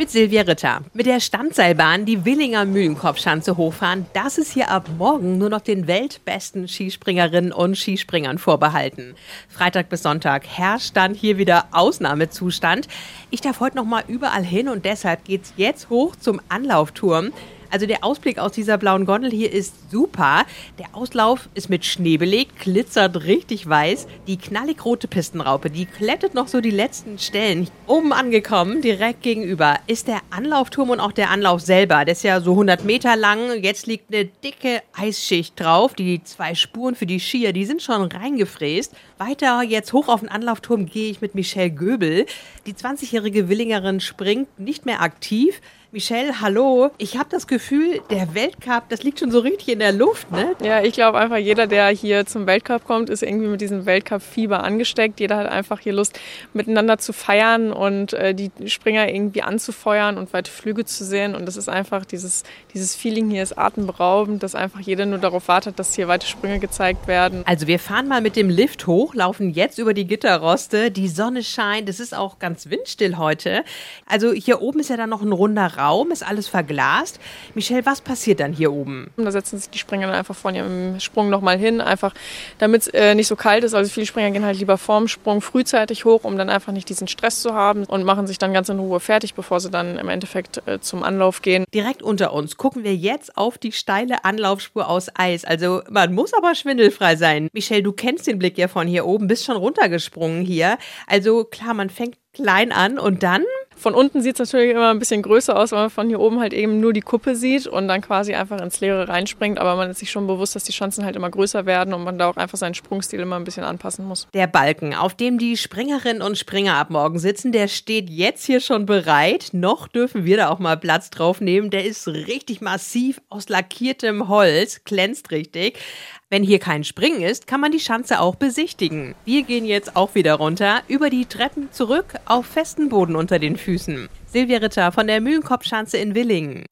Mit Silvia Ritter. Mit der Standseilbahn die Willinger Mühlenkopfschanze hochfahren, das ist hier ab morgen nur noch den weltbesten Skispringerinnen und Skispringern vorbehalten. Freitag bis Sonntag herrscht dann hier wieder Ausnahmezustand. Ich darf heute noch mal überall hin und deshalb geht's jetzt hoch zum Anlaufturm. Also der Ausblick aus dieser blauen Gondel hier ist super. Der Auslauf ist mit Schnee belegt, glitzert richtig weiß. Die knallig rote Pistenraupe, die klettet noch so die letzten Stellen. Oben angekommen, direkt gegenüber, ist der Anlaufturm und auch der Anlauf selber. Der ist ja so 100 Meter lang. Jetzt liegt eine dicke Eisschicht drauf. Die zwei Spuren für die Skier, die sind schon reingefräst. Weiter jetzt hoch auf den Anlaufturm gehe ich mit Michelle Göbel. Die 20-jährige Willingerin springt nicht mehr aktiv. Michelle, hallo. Ich habe das Gefühl, der Weltcup, das liegt schon so richtig in der Luft, ne? Ja, ich glaube einfach, jeder, der hier zum Weltcup kommt, ist irgendwie mit diesem Weltcup-Fieber angesteckt. Jeder hat einfach hier Lust, miteinander zu feiern und äh, die Springer irgendwie anzufeuern und weite Flüge zu sehen. Und das ist einfach dieses, dieses Feeling hier ist atemberaubend, dass einfach jeder nur darauf wartet, dass hier weite Sprünge gezeigt werden. Also wir fahren mal mit dem Lift hoch, laufen jetzt über die Gitterroste. Die Sonne scheint, es ist auch ganz windstill heute. Also hier oben ist ja dann noch ein runder Raum, ist alles verglast. Michelle, was passiert dann hier oben? Da setzen sich die Springer dann einfach vor ihrem Sprung nochmal hin, einfach damit es äh, nicht so kalt ist. Also viele Springer gehen halt lieber vorm Sprung frühzeitig hoch, um dann einfach nicht diesen Stress zu haben und machen sich dann ganz in Ruhe fertig, bevor sie dann im Endeffekt äh, zum Anlauf gehen. Direkt unter uns gucken wir jetzt auf die steile Anlaufspur aus Eis. Also man muss aber schwindelfrei sein. Michelle, du kennst den Blick ja von hier oben, bist schon runtergesprungen hier. Also klar, man fängt klein an und dann von unten sieht es natürlich immer ein bisschen größer aus, weil man von hier oben halt eben nur die Kuppe sieht und dann quasi einfach ins Leere reinspringt. Aber man ist sich schon bewusst, dass die Chancen halt immer größer werden und man da auch einfach seinen Sprungstil immer ein bisschen anpassen muss. Der Balken, auf dem die Springerinnen und Springer ab morgen sitzen, der steht jetzt hier schon bereit. Noch dürfen wir da auch mal Platz drauf nehmen. Der ist richtig massiv aus lackiertem Holz, glänzt richtig. Wenn hier kein Springen ist, kann man die Schanze auch besichtigen. Wir gehen jetzt auch wieder runter, über die Treppen zurück auf festen Boden unter den Füßen. Silvia Ritter von der Mühlenkopfschanze in Willingen.